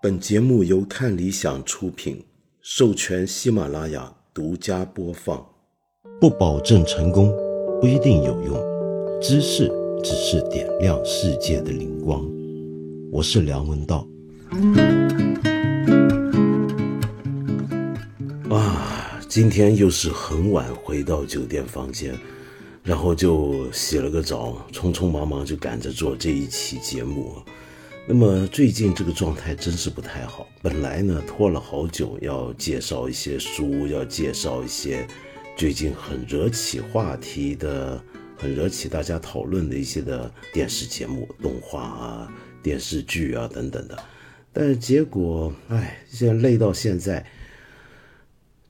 本节目由看理想出品，授权喜马拉雅独家播放。不保证成功，不一定有用。知识只是点亮世界的灵光。我是梁文道。啊，今天又是很晚回到酒店房间，然后就洗了个澡，匆匆忙忙就赶着做这一期节目。那么最近这个状态真是不太好。本来呢拖了好久，要介绍一些书，要介绍一些最近很惹起话题的、很惹起大家讨论的一些的电视节目、动画啊、电视剧啊等等的。但是结果，哎，现在累到现在，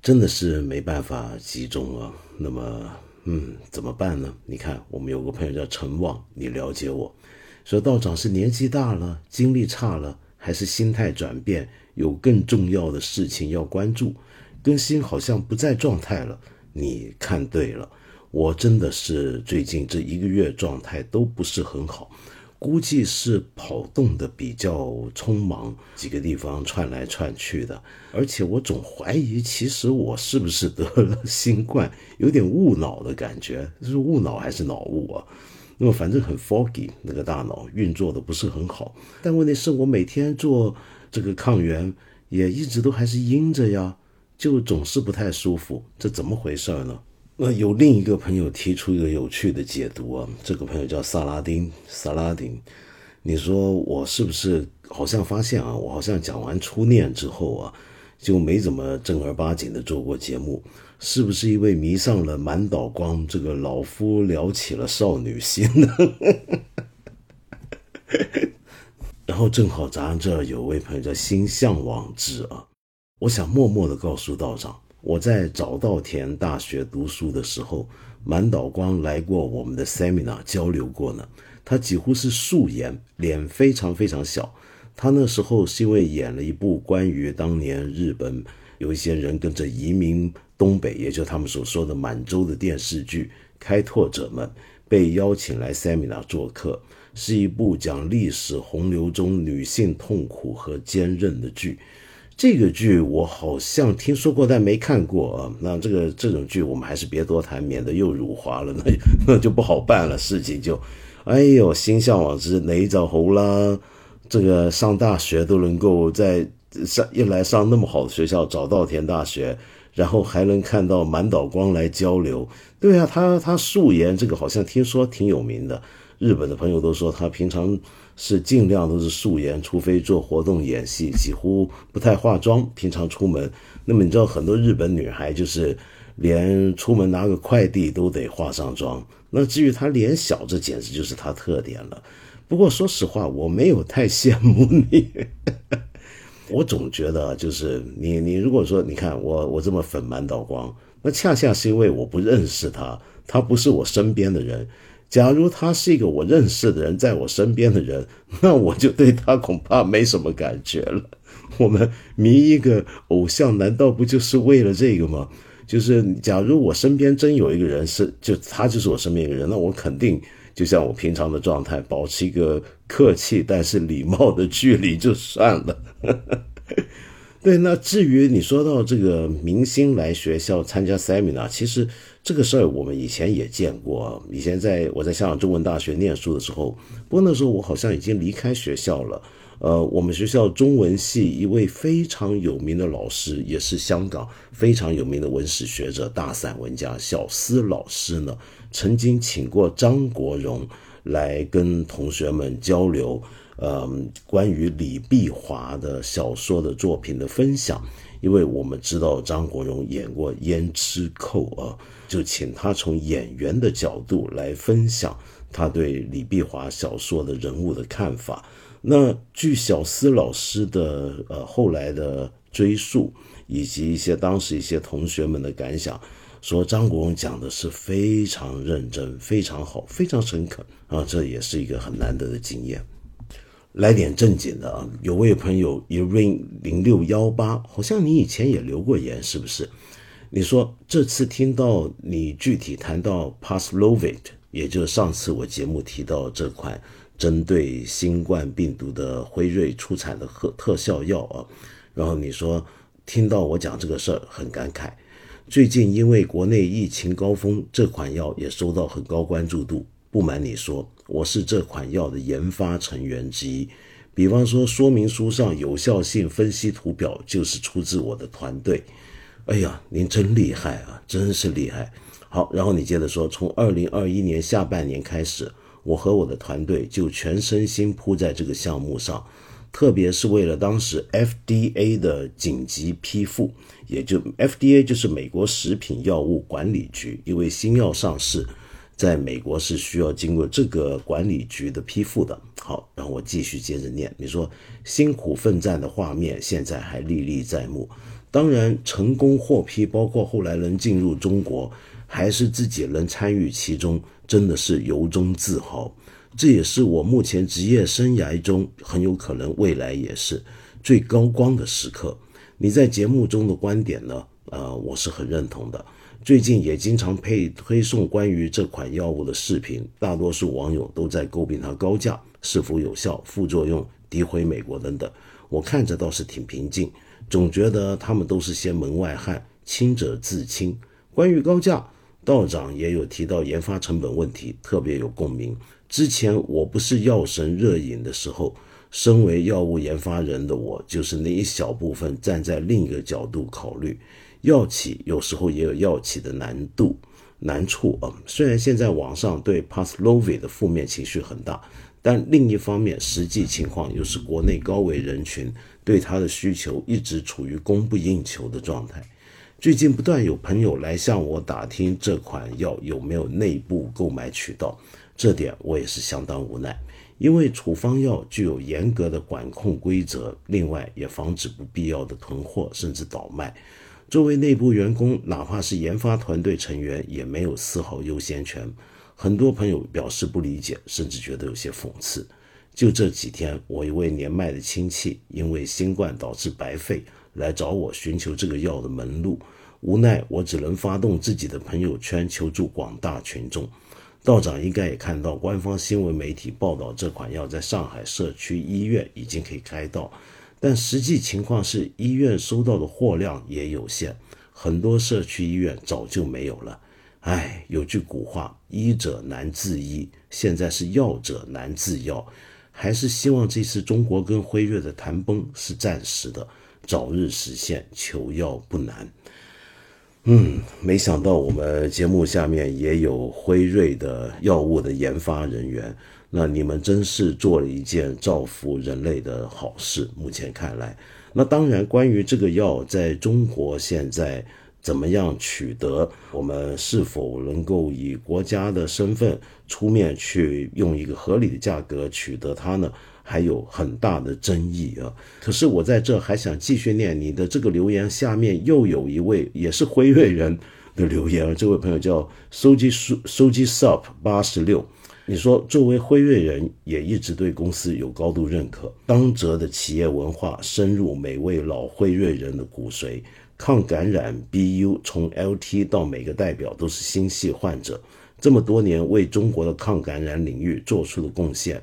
真的是没办法集中啊。那么，嗯，怎么办呢？你看，我们有个朋友叫陈旺，你了解我。说道长是年纪大了，精力差了，还是心态转变，有更重要的事情要关注，更新好像不在状态了。你看对了，我真的是最近这一个月状态都不是很好，估计是跑动的比较匆忙，几个地方窜来窜去的，而且我总怀疑，其实我是不是得了新冠，有点误脑的感觉，是误脑还是脑雾啊？那么反正很 foggy，那个大脑运作的不是很好。但问题是我每天做这个抗原，也一直都还是阴着呀，就总是不太舒服。这怎么回事呢？那有另一个朋友提出一个有趣的解读啊，这个朋友叫萨拉丁，萨拉丁，你说我是不是好像发现啊，我好像讲完初恋之后啊，就没怎么正儿八经的做过节目。是不是因为迷上了满岛光这个老夫聊起了少女心呢？然后正好咱这有位朋友叫心向往之啊，我想默默的告诉道长，我在早稻田大学读书的时候，满岛光来过我们的 seminar 交流过呢。他几乎是素颜，脸非常非常小。他那时候是因为演了一部关于当年日本有一些人跟着移民。东北，也就是他们所说的满洲的电视剧《开拓者们》，被邀请来 seminar 做客，是一部讲历史洪流中女性痛苦和坚韧的剧。这个剧我好像听说过，但没看过啊。那这个这种剧我们还是别多谈，免得又辱华了，那 那就不好办了。事情就，哎呦，心向往之，哪一找猴啦？这个上大学都能够在上一来上那么好的学校，早稻田大学。然后还能看到满岛光来交流，对啊，他他素颜这个好像听说挺有名的，日本的朋友都说他平常是尽量都是素颜，除非做活动演戏，几乎不太化妆。平常出门，那么你知道很多日本女孩就是连出门拿个快递都得化上妆。那至于她脸小，这简直就是她特点了。不过说实话，我没有太羡慕你。我总觉得，就是你，你如果说，你看我，我这么粉满道光，那恰恰是因为我不认识他，他不是我身边的人。假如他是一个我认识的人，在我身边的人，那我就对他恐怕没什么感觉了。我们迷一个偶像，难道不就是为了这个吗？就是假如我身边真有一个人是，就他就是我身边一个人，那我肯定。就像我平常的状态，保持一个客气但是礼貌的距离就算了。对，那至于你说到这个明星来学校参加 seminar，其实这个事儿我们以前也见过。以前在我在香港中文大学念书的时候，不过那时候我好像已经离开学校了。呃，我们学校中文系一位非常有名的老师，也是香港非常有名的文史学者、大散文家小思老师呢。曾经请过张国荣来跟同学们交流，呃，关于李碧华的小说的作品的分享。因为我们知道张国荣演过《胭脂扣》啊，就请他从演员的角度来分享他对李碧华小说的人物的看法。那据小思老师的呃后来的追溯，以及一些当时一些同学们的感想。说张国荣讲的是非常认真、非常好、非常诚恳啊，这也是一个很难得的经验。来点正经的啊，有位朋友 Erin 零六幺八，好像你以前也留过言，是不是？你说这次听到你具体谈到 Paslovit，也就是上次我节目提到这款针对新冠病毒的辉瑞出产的特特效药啊。然后你说听到我讲这个事儿很感慨。最近因为国内疫情高峰，这款药也收到很高关注度。不瞒你说，我是这款药的研发成员之一。比方说，说明书上有效性分析图表就是出自我的团队。哎呀，您真厉害啊，真是厉害！好，然后你接着说，从二零二一年下半年开始，我和我的团队就全身心扑在这个项目上。特别是为了当时 FDA 的紧急批复，也就 FDA 就是美国食品药物管理局，因为新药上市，在美国是需要经过这个管理局的批复的。好，然后我继续接着念，你说辛苦奋战的画面现在还历历在目。当然，成功获批，包括后来能进入中国，还是自己能参与其中，真的是由衷自豪。这也是我目前职业生涯中很有可能未来也是最高光的时刻。你在节目中的观点呢？呃，我是很认同的。最近也经常配推送关于这款药物的视频，大多数网友都在诟病它高价、是否有效、副作用、诋毁美国等等。我看着倒是挺平静，总觉得他们都是些门外汉，清者自清。关于高价，道长也有提到研发成本问题，特别有共鸣。之前我不是药神热饮的时候，身为药物研发人的我，就是那一小部分站在另一个角度考虑，药企有时候也有药企的难度难处啊。虽然现在网上对 Paslovi 的负面情绪很大，但另一方面实际情况又是国内高危人群对它的需求一直处于供不应求的状态。最近不断有朋友来向我打听这款药有没有内部购买渠道。这点我也是相当无奈，因为处方药具有严格的管控规则，另外也防止不必要的囤货甚至倒卖。作为内部员工，哪怕是研发团队成员，也没有丝毫优先权。很多朋友表示不理解，甚至觉得有些讽刺。就这几天，我一位年迈的亲戚因为新冠导致白肺，来找我寻求这个药的门路，无奈我只能发动自己的朋友圈求助广大群众。道长应该也看到官方新闻媒体报道，这款药在上海社区医院已经可以开到，但实际情况是医院收到的货量也有限，很多社区医院早就没有了。唉，有句古话，医者难自医，现在是药者难自药，还是希望这次中国跟辉瑞的谈崩是暂时的，早日实现，求药不难。嗯，没想到我们节目下面也有辉瑞的药物的研发人员，那你们真是做了一件造福人类的好事。目前看来，那当然，关于这个药在中国现在怎么样取得，我们是否能够以国家的身份出面去用一个合理的价格取得它呢？还有很大的争议啊！可是我在这还想继续念你的这个留言，下面又有一位也是辉瑞人的留言啊，这位朋友叫收集收收集 sup 八十六，你说作为辉瑞人，也一直对公司有高度认可，当责的企业文化深入每位老辉瑞人的骨髓，抗感染 BU 从 LT 到每个代表都是心系患者，这么多年为中国的抗感染领域做出的贡献。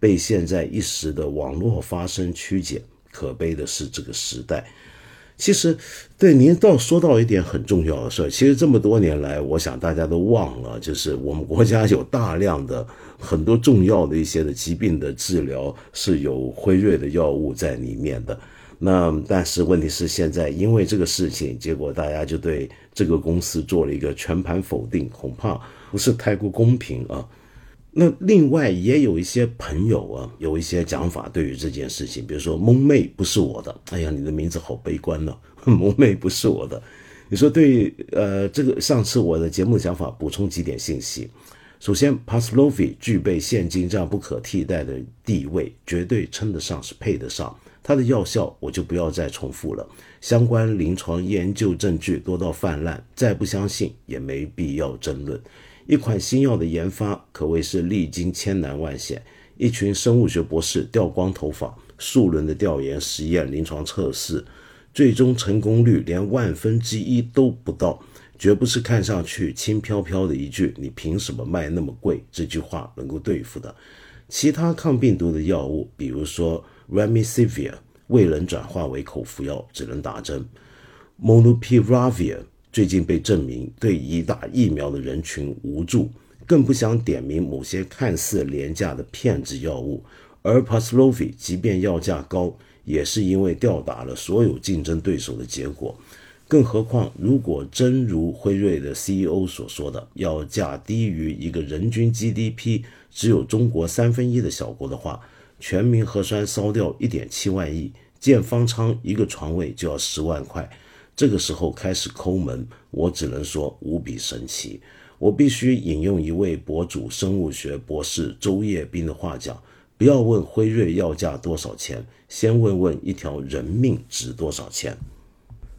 被现在一时的网络发声曲解，可悲的是这个时代。其实，对您倒说到一点很重要的事儿。其实这么多年来，我想大家都忘了，就是我们国家有大量的很多重要的一些的疾病的治疗是有辉瑞的药物在里面的。那但是问题是，现在因为这个事情，结果大家就对这个公司做了一个全盘否定，恐怕不是太过公平啊。那另外也有一些朋友啊，有一些讲法对于这件事情，比如说蒙妹不是我的，哎呀，你的名字好悲观呢，蒙妹不是我的。你说对，呃，这个上次我的节目讲法补充几点信息。首先，Paslovi 具备现今这样不可替代的地位，绝对称得上是配得上。它的药效我就不要再重复了，相关临床研究证据多到泛滥，再不相信也没必要争论。一款新药的研发可谓是历经千难万险，一群生物学博士掉光头发，数轮的调研实验、临床测试，最终成功率连万分之一都不到，绝不是看上去轻飘飘的一句“你凭什么卖那么贵”这句话能够对付的。其他抗病毒的药物，比如说 Remdesivir，未能转化为口服药，只能打针。；Molnupiravir 最近被证明对已打疫苗的人群无助，更不想点名某些看似廉价的骗子药物。而 Paxlovid 即便药价高，也是因为吊打了所有竞争对手的结果。更何况，如果真如辉瑞的 CEO 所说的，要价低于一个人均 GDP 只有中国三分一的小国的话，全民核酸烧掉一点七万亿，建方舱一个床位就要十万块。这个时候开始抠门，我只能说无比神奇。我必须引用一位博主生物学博士周叶斌的话讲：不要问辉瑞要价多少钱，先问问一条人命值多少钱。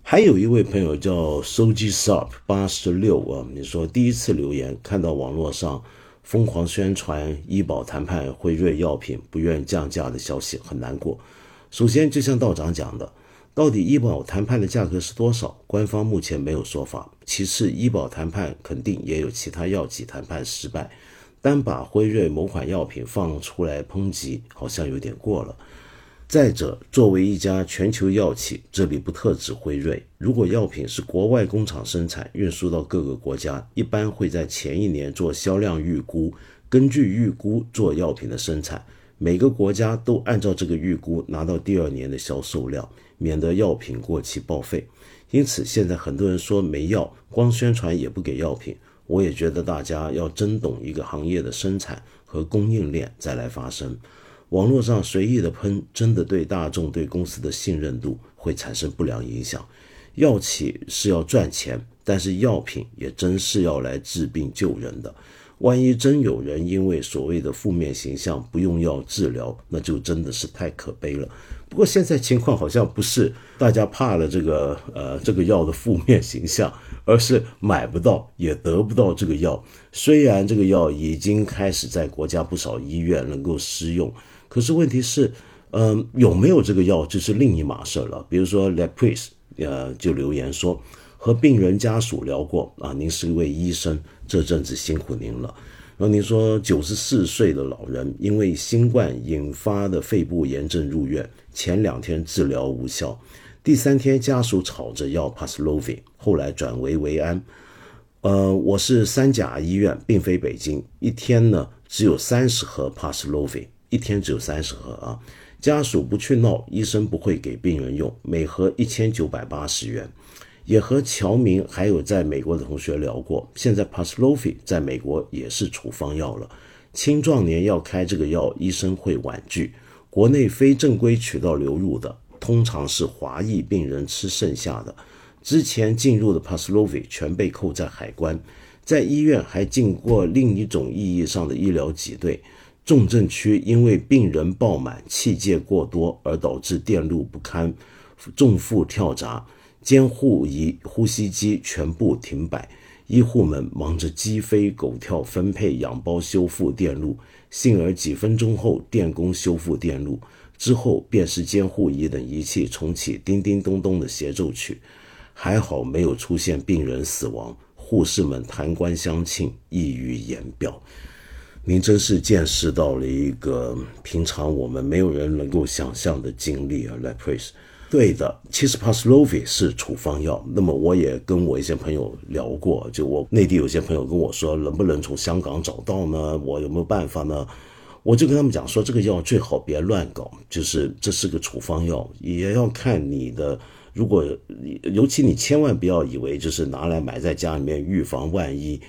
还有一位朋友叫 Soji Sharp 八十六啊，你说第一次留言看到网络上疯狂宣传医保谈判辉瑞药品不愿降价的消息，很难过。首先，就像道长讲的，到底医保谈判的价格是多少？官方目前没有说法。其次，医保谈判肯定也有其他药企谈判失败，单把辉瑞某款药品放出来抨击，好像有点过了。再者，作为一家全球药企，这里不特指辉瑞。如果药品是国外工厂生产，运输到各个国家，一般会在前一年做销量预估，根据预估做药品的生产。每个国家都按照这个预估拿到第二年的销售量，免得药品过期报废。因此，现在很多人说没药，光宣传也不给药品。我也觉得大家要真懂一个行业的生产和供应链，再来发声。网络上随意的喷，真的对大众对公司的信任度会产生不良影响。药企是要赚钱，但是药品也真是要来治病救人的。万一真有人因为所谓的负面形象不用药治疗，那就真的是太可悲了。不过现在情况好像不是大家怕了这个呃这个药的负面形象，而是买不到也得不到这个药。虽然这个药已经开始在国家不少医院能够施用。可是问题是，嗯，有没有这个药就是另一码事了。比如说 Lepris，呃，就留言说和病人家属聊过啊，您是一位医生，这阵子辛苦您了。然后您说九十四岁的老人因为新冠引发的肺部炎症入院，前两天治疗无效，第三天家属吵着要 Paxlovid，后来转为维安。呃，我是三甲医院，并非北京，一天呢只有三十盒 Paxlovid。一天只有三十盒啊！家属不去闹，医生不会给病人用。每盒一千九百八十元。也和乔明还有在美国的同学聊过，现在 Paxlovid 在美国也是处方药了。青壮年要开这个药，医生会婉拒。国内非正规渠道流入的，通常是华裔病人吃剩下的。之前进入的 Paxlovid 全被扣在海关，在医院还进过另一种意义上的医疗挤兑。重症区因为病人爆满、气介过多而导致电路不堪，重负跳闸，监护仪、呼吸机全部停摆，医护们忙着鸡飞狗跳分配氧包修复电路，幸而几分钟后电工修复电路，之后便是监护仪等仪器重启叮叮咚咚的协奏曲，还好没有出现病人死亡，护士们弹冠相庆，溢于言表。您真是见识到了一个平常我们没有人能够想象的经历啊 l e p r a s 对的，其实 Paxlovid 是处方药。那么我也跟我一些朋友聊过，就我内地有些朋友跟我说，能不能从香港找到呢？我有没有办法呢？我就跟他们讲说，这个药最好别乱搞，就是这是个处方药，也要看你的。如果尤其你千万不要以为就是拿来买在家里面预防万一。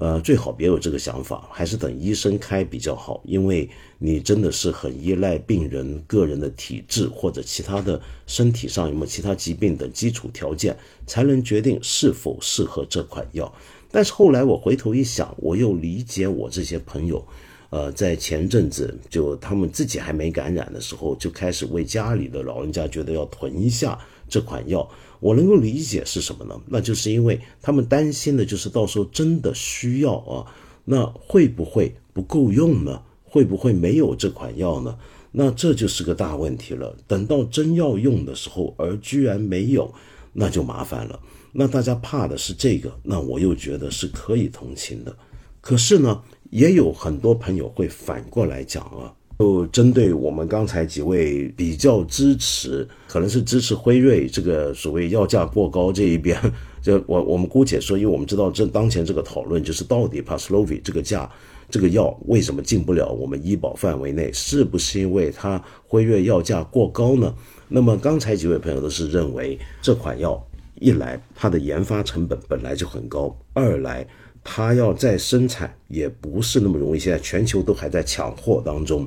呃，最好别有这个想法，还是等医生开比较好，因为你真的是很依赖病人个人的体质或者其他的身体上有没有其他疾病等基础条件，才能决定是否适合这款药。但是后来我回头一想，我又理解我这些朋友，呃，在前阵子就他们自己还没感染的时候，就开始为家里的老人家觉得要囤一下这款药。我能够理解是什么呢？那就是因为他们担心的就是到时候真的需要啊，那会不会不够用呢？会不会没有这款药呢？那这就是个大问题了。等到真要用的时候，而居然没有，那就麻烦了。那大家怕的是这个，那我又觉得是可以同情的。可是呢，也有很多朋友会反过来讲啊，就针对我们刚才几位比较支持，可能是支持辉瑞这个所谓药价过高这一边，就我我们姑且说，因为我们知道这当前这个讨论就是到底 Paslovi 这个价这个药为什么进不了我们医保范围内，是不是因为它辉瑞药价过高呢？那么刚才几位朋友都是认为这款药一来它的研发成本本来就很高，二来。它要再生产也不是那么容易，现在全球都还在抢货当中。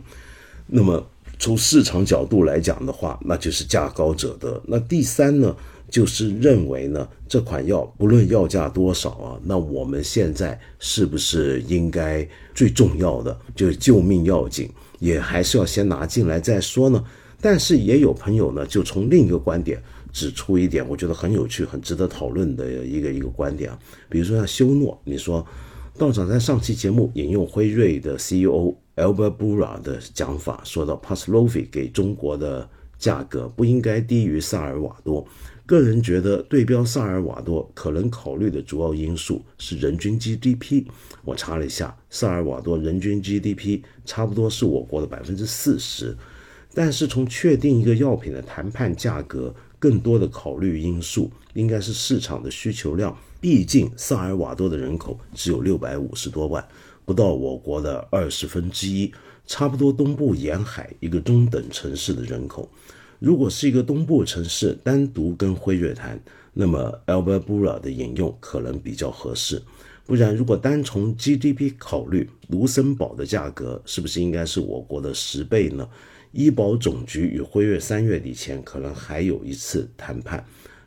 那么从市场角度来讲的话，那就是价高者得。那第三呢，就是认为呢，这款药不论药价多少啊，那我们现在是不是应该最重要的就是救命要紧，也还是要先拿进来再说呢？但是也有朋友呢，就从另一个观点。指出一点，我觉得很有趣、很值得讨论的一个一个观点啊，比如说像修诺，你说道长在上期节目引用辉瑞的 CEO Albert Bura 的讲法，说到 Paslovi 给中国的价格不应该低于萨尔瓦多。个人觉得对标萨尔瓦多可能考虑的主要因素是人均 GDP。我查了一下，萨尔瓦多人均 GDP 差不多是我国的百分之四十，但是从确定一个药品的谈判价格。更多的考虑因素应该是市场的需求量，毕竟萨尔瓦多的人口只有六百五十多万，不到我国的二十分之一，差不多东部沿海一个中等城市的人口。如果是一个东部城市单独跟辉瑞谈，那么 Albert Bourla 的引用可能比较合适。不然，如果单从 GDP 考虑，卢森堡的价格是不是应该是我国的十倍呢？医保总局与辉瑞三月底前可能还有一次谈判，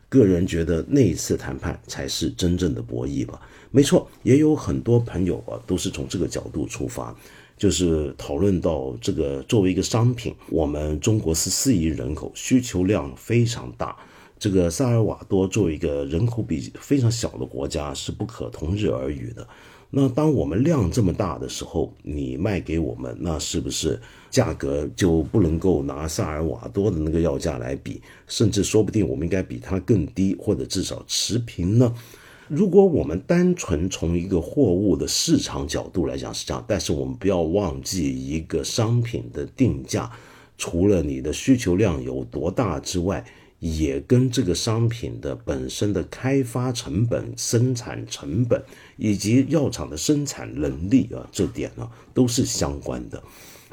个人觉得那一次谈判才是真正的博弈吧。没错，也有很多朋友啊，都是从这个角度出发，就是讨论到这个作为一个商品，我们中国十四亿人口，需求量非常大，这个萨尔瓦多作为一个人口比非常小的国家，是不可同日而语的。那当我们量这么大的时候，你卖给我们，那是不是价格就不能够拿萨尔瓦多的那个药价来比？甚至说不定我们应该比它更低，或者至少持平呢？如果我们单纯从一个货物的市场角度来讲是这样，但是我们不要忘记一个商品的定价，除了你的需求量有多大之外。也跟这个商品的本身的开发成本、生产成本以及药厂的生产能力啊，这点呢都是相关的。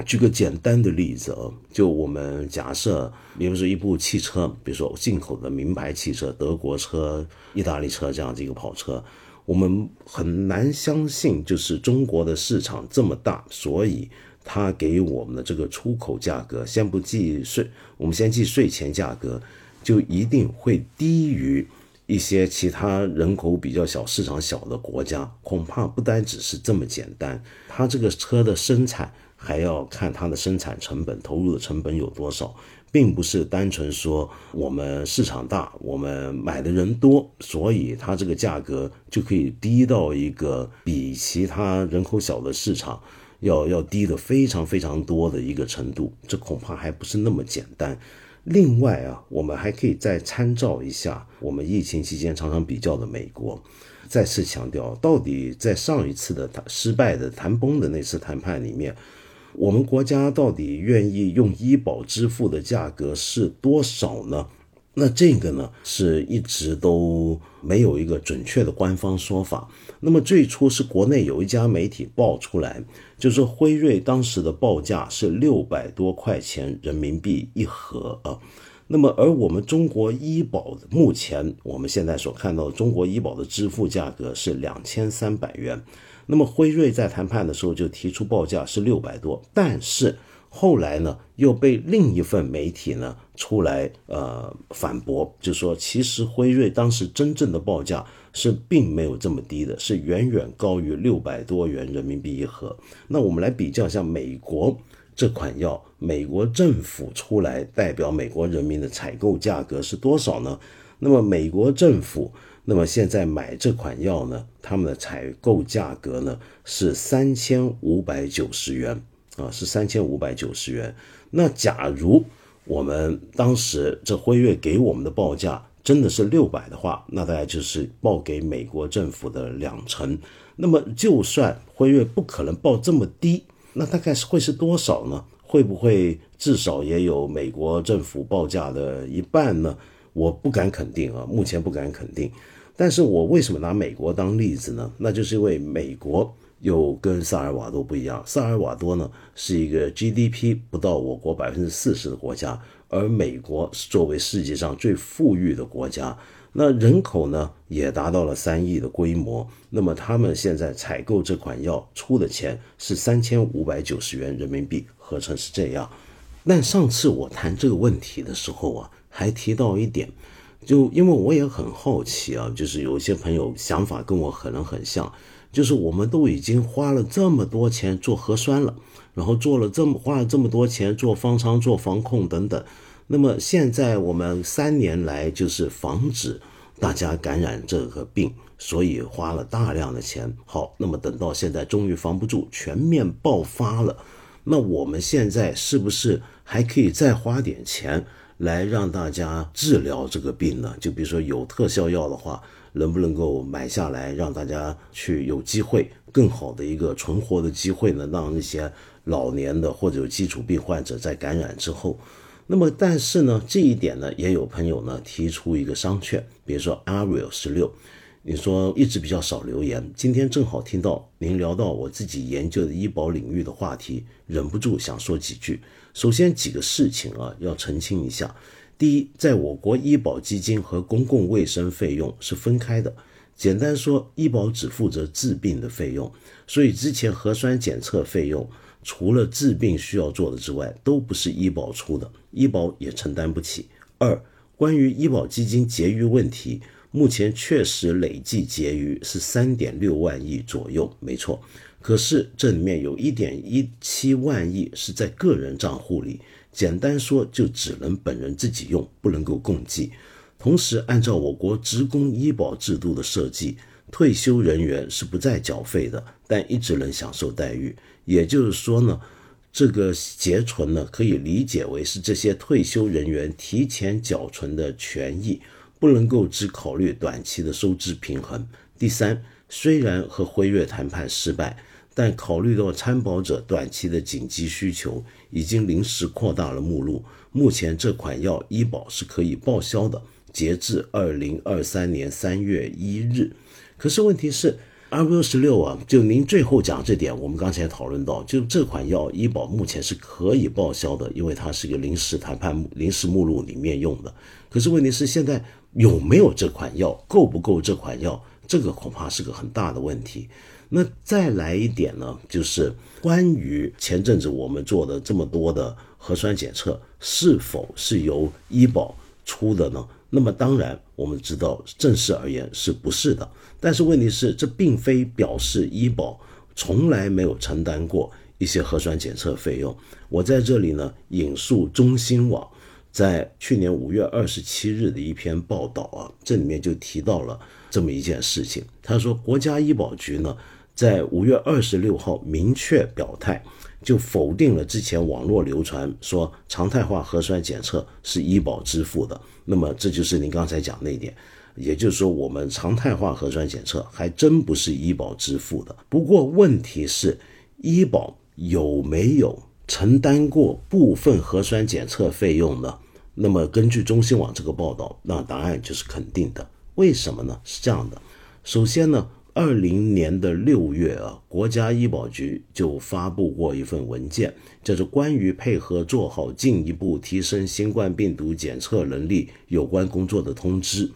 举个简单的例子啊，就我们假设，比如说一部汽车，比如说进口的名牌汽车、德国车、意大利车这样的一个跑车，我们很难相信，就是中国的市场这么大，所以它给我们的这个出口价格，先不计税，我们先计税前价格。就一定会低于一些其他人口比较小、市场小的国家，恐怕不单只是这么简单。它这个车的生产还要看它的生产成本、投入的成本有多少，并不是单纯说我们市场大、我们买的人多，所以它这个价格就可以低到一个比其他人口小的市场要要低的非常非常多的一个程度。这恐怕还不是那么简单。另外啊，我们还可以再参照一下我们疫情期间常常比较的美国。再次强调，到底在上一次的谈失败的谈崩的那次谈判里面，我们国家到底愿意用医保支付的价格是多少呢？那这个呢，是一直都没有一个准确的官方说法。那么最初是国内有一家媒体报出来。就是辉瑞当时的报价是六百多块钱人民币一盒啊，那么而我们中国医保目前我们现在所看到的中国医保的支付价格是两千三百元，那么辉瑞在谈判的时候就提出报价是六百多，但是后来呢又被另一份媒体呢出来呃反驳，就说其实辉瑞当时真正的报价。是并没有这么低的，是远远高于六百多元人民币一盒。那我们来比较一下美国这款药，美国政府出来代表美国人民的采购价格是多少呢？那么美国政府，那么现在买这款药呢，他们的采购价格呢是三千五百九十元啊，是三千五百九十元。那假如我们当时这辉瑞给我们的报价。真的是六百的话，那大概就是报给美国政府的两成。那么就算辉瑞不可能报这么低，那大概是会是多少呢？会不会至少也有美国政府报价的一半呢？我不敢肯定啊，目前不敢肯定。但是我为什么拿美国当例子呢？那就是因为美国又跟萨尔瓦多不一样。萨尔瓦多呢是一个 GDP 不到我国百分之四十的国家，而美国是作为世界上最富裕的国家。那人口呢也达到了三亿的规模，那么他们现在采购这款药出的钱是三千五百九十元人民币，合成是这样。但上次我谈这个问题的时候啊，还提到一点，就因为我也很好奇啊，就是有一些朋友想法跟我可能很像，就是我们都已经花了这么多钱做核酸了，然后做了这么花了这么多钱做方舱、做防控等等。那么现在我们三年来就是防止大家感染这个病，所以花了大量的钱。好，那么等到现在终于防不住，全面爆发了，那我们现在是不是还可以再花点钱来让大家治疗这个病呢？就比如说有特效药的话，能不能够买下来，让大家去有机会更好的一个存活的机会呢？让那些老年的或者有基础病患者在感染之后。那么，但是呢，这一点呢，也有朋友呢提出一个商榷，比如说 Ariel 十六，你说一直比较少留言，今天正好听到您聊到我自己研究的医保领域的话题，忍不住想说几句。首先几个事情啊，要澄清一下。第一，在我国医保基金和公共卫生费用是分开的。简单说，医保只负责治病的费用，所以之前核酸检测费用。除了治病需要做的之外，都不是医保出的，医保也承担不起。二，关于医保基金结余问题，目前确实累计结余是三点六万亿左右，没错。可是这里面有一点一七万亿是在个人账户里，简单说就只能本人自己用，不能够共计。同时，按照我国职工医保制度的设计，退休人员是不再缴费的，但一直能享受待遇。也就是说呢，这个结存呢，可以理解为是这些退休人员提前缴存的权益，不能够只考虑短期的收支平衡。第三，虽然和辉瑞谈判失败，但考虑到参保者短期的紧急需求，已经临时扩大了目录。目前这款药医保是可以报销的，截至二零二三年三月一日。可是问题是。阿维十六啊，就您最后讲这点，我们刚才讨论到，就这款药医保目前是可以报销的，因为它是一个临时谈判临时目录里面用的。可是问题是现在有没有这款药，够不够这款药，这个恐怕是个很大的问题。那再来一点呢，就是关于前阵子我们做的这么多的核酸检测，是否是由医保出的呢？那么当然，我们知道正式而言是不是的？但是问题是，这并非表示医保从来没有承担过一些核酸检测费用。我在这里呢，引述中新网在去年五月二十七日的一篇报道啊，这里面就提到了这么一件事情。他说，国家医保局呢，在五月二十六号明确表态。就否定了之前网络流传说常态化核酸检测是医保支付的。那么这就是您刚才讲那一点，也就是说我们常态化核酸检测还真不是医保支付的。不过问题是，医保有没有承担过部分核酸检测费用呢？那么根据中新网这个报道，那答案就是肯定的。为什么呢？是这样的，首先呢。二零年的六月啊，国家医保局就发布过一份文件，叫做《关于配合做好进一步提升新冠病毒检测能力有关工作的通知》，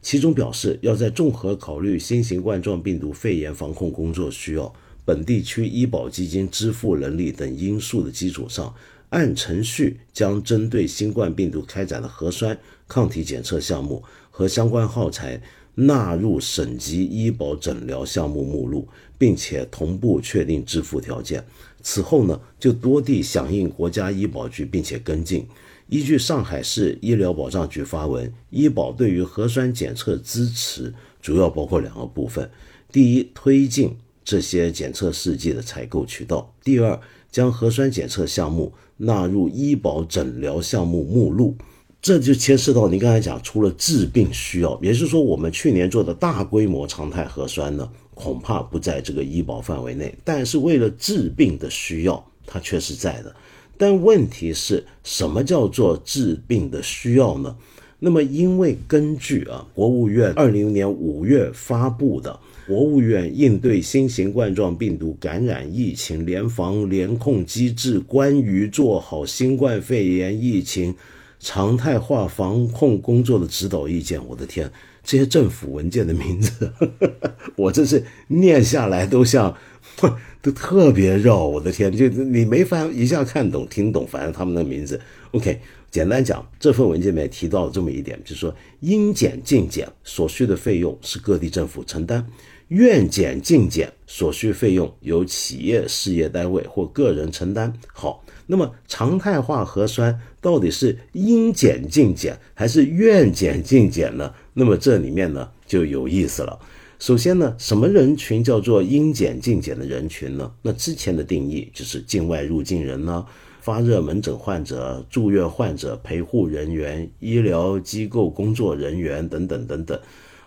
其中表示要在综合考虑新型冠状病毒肺炎防控工作需要、本地区医保基金支付能力等因素的基础上，按程序将针对新冠病毒开展的核酸抗体检测项目和相关耗材。纳入省级医保诊疗项目目录，并且同步确定支付条件。此后呢，就多地响应国家医保局，并且跟进。依据上海市医疗保障局发文，医保对于核酸检测支持主要包括两个部分：第一，推进这些检测试剂的采购渠道；第二，将核酸检测项目纳入医保诊疗项目目录。这就牵涉到您刚才讲，除了治病需要，也就是说，我们去年做的大规模常态核酸呢，恐怕不在这个医保范围内，但是为了治病的需要，它却是在的。但问题是什么叫做治病的需要呢？那么，因为根据啊，国务院二零年五月发布的《国务院应对新型冠状病毒感染疫情联防联控机制关于做好新冠肺炎疫情常态化防控工作的指导意见》，我的天，这些政府文件的名字，我这是念下来都像，都特别绕，我的天，就你没法一下看懂、听懂，反正他们的名字，OK。简单讲，这份文件里面提到了这么一点，就是说应检尽检所需的费用是各地政府承担，愿检尽检所需费用由企业事业单位或个人承担。好，那么常态化核酸到底是应检尽检还是愿检尽检呢？那么这里面呢就有意思了。首先呢，什么人群叫做应检尽检的人群呢？那之前的定义就是境外入境人呢。发热门诊患者、住院患者、陪护人员、医疗机构工作人员等等等等。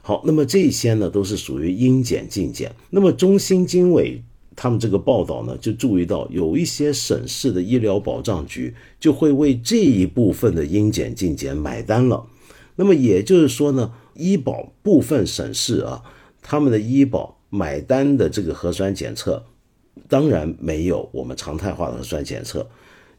好，那么这些呢，都是属于应检尽检。那么中心经纬他们这个报道呢，就注意到有一些省市的医疗保障局就会为这一部分的应检尽检买单了。那么也就是说呢，医保部分省市啊，他们的医保买单的这个核酸检测，当然没有我们常态化的核酸检测。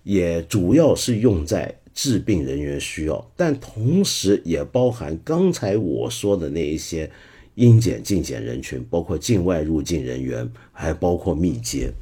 也主要是用在治病人员需要，但同时也包含刚才我说的那一些应检尽检人群，包括境外入境人员，还包括密接。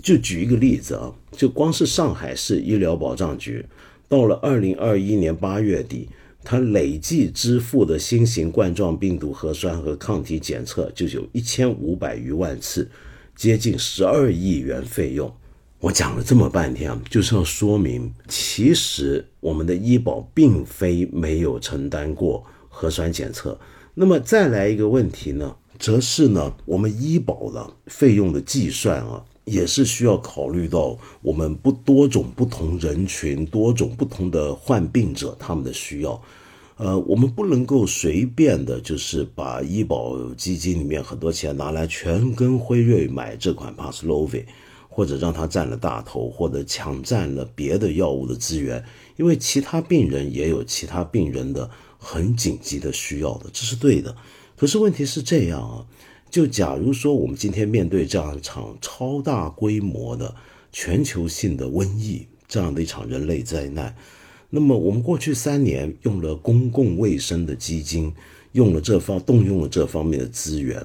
就举一个例子啊，就光是上海市医疗保障局，到了二零二一年八月底，它累计支付的新型冠状病毒核酸和抗体检测就有一千五百余万次，接近十二亿元费用。我讲了这么半天啊，就是要说明，其实我们的医保并非没有承担过核酸检测。那么再来一个问题呢，则是呢，我们医保的费用的计算啊，也是需要考虑到我们不多种不同人群、多种不同的患病者他们的需要。呃，我们不能够随便的，就是把医保基金里面很多钱拿来全跟辉瑞买这款 Paxlovid。或者让他占了大头，或者抢占了别的药物的资源，因为其他病人也有其他病人的很紧急的需要的，这是对的。可是问题是这样啊，就假如说我们今天面对这样一场超大规模的全球性的瘟疫，这样的一场人类灾难，那么我们过去三年用了公共卫生的基金，用了这方动用了这方面的资源。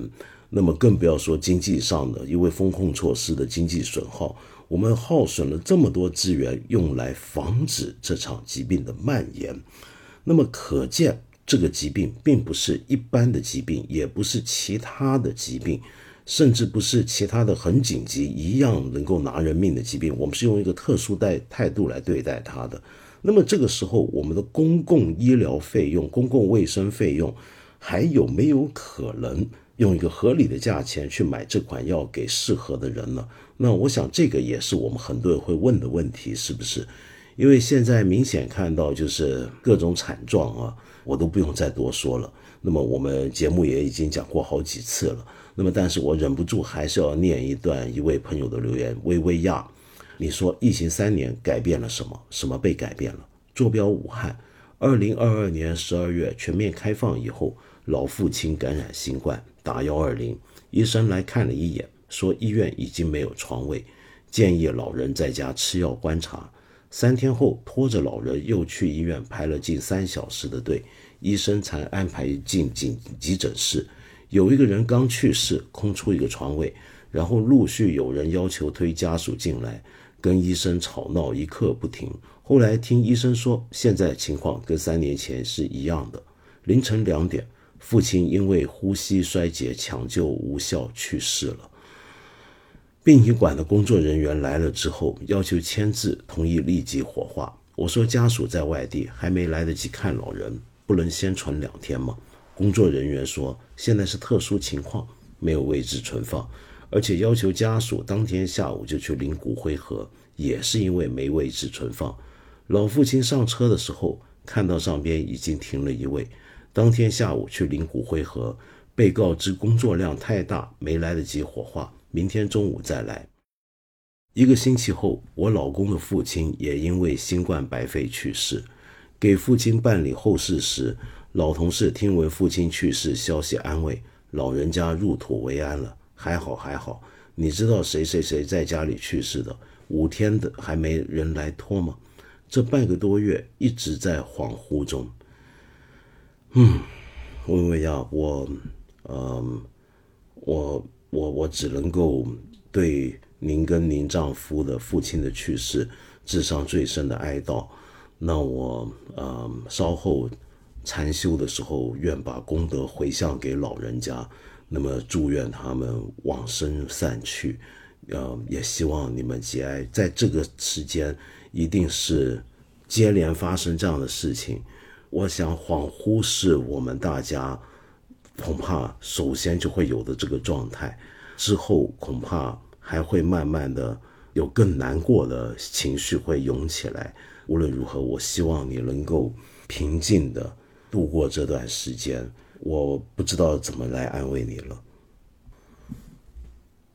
那么更不要说经济上的，因为风控措施的经济损耗，我们耗损了这么多资源用来防止这场疾病的蔓延。那么可见，这个疾病并不是一般的疾病，也不是其他的疾病，甚至不是其他的很紧急一样能够拿人命的疾病。我们是用一个特殊待态度来对待它的。那么这个时候，我们的公共医疗费用、公共卫生费用，还有没有可能？用一个合理的价钱去买这款药给适合的人呢，那我想这个也是我们很多人会问的问题，是不是？因为现在明显看到就是各种惨状啊，我都不用再多说了。那么我们节目也已经讲过好几次了。那么但是我忍不住还是要念一段一位朋友的留言：微微亚，你说疫情三年改变了什么？什么被改变了？坐标武汉，二零二二年十二月全面开放以后，老父亲感染新冠。打幺二零，医生来看了一眼，说医院已经没有床位，建议老人在家吃药观察。三天后，拖着老人又去医院排了近三小时的队，医生才安排进紧急诊室。有一个人刚去世，空出一个床位，然后陆续有人要求推家属进来，跟医生吵闹一刻不停。后来听医生说，现在情况跟三年前是一样的。凌晨两点。父亲因为呼吸衰竭抢救无效去世了。殡仪馆的工作人员来了之后，要求签字同意立即火化。我说家属在外地还没来得及看老人，不能先存两天吗？工作人员说现在是特殊情况，没有位置存放，而且要求家属当天下午就去领骨灰盒，也是因为没位置存放。老父亲上车的时候看到上边已经停了一位。当天下午去领骨灰盒，被告知工作量太大，没来得及火化，明天中午再来。一个星期后，我老公的父亲也因为新冠白肺去世。给父亲办理后事时，老同事听闻父亲去世消息，安慰老人家入土为安了，还好还好。你知道谁谁谁在家里去世的？五天的还没人来拖吗？这半个多月一直在恍惚中。嗯，薇薇呀，我。嗯，我我我只能够对您跟您丈夫的父亲的去世致上最深的哀悼。那我嗯稍后禅修的时候，愿把功德回向给老人家。那么祝愿他们往生散去。呃，也希望你们节哀。在这个时间，一定是接连发生这样的事情。我想恍惚是我们大家。恐怕首先就会有的这个状态，之后恐怕还会慢慢的有更难过的情绪会涌起来。无论如何，我希望你能够平静的度过这段时间。我不知道怎么来安慰你了。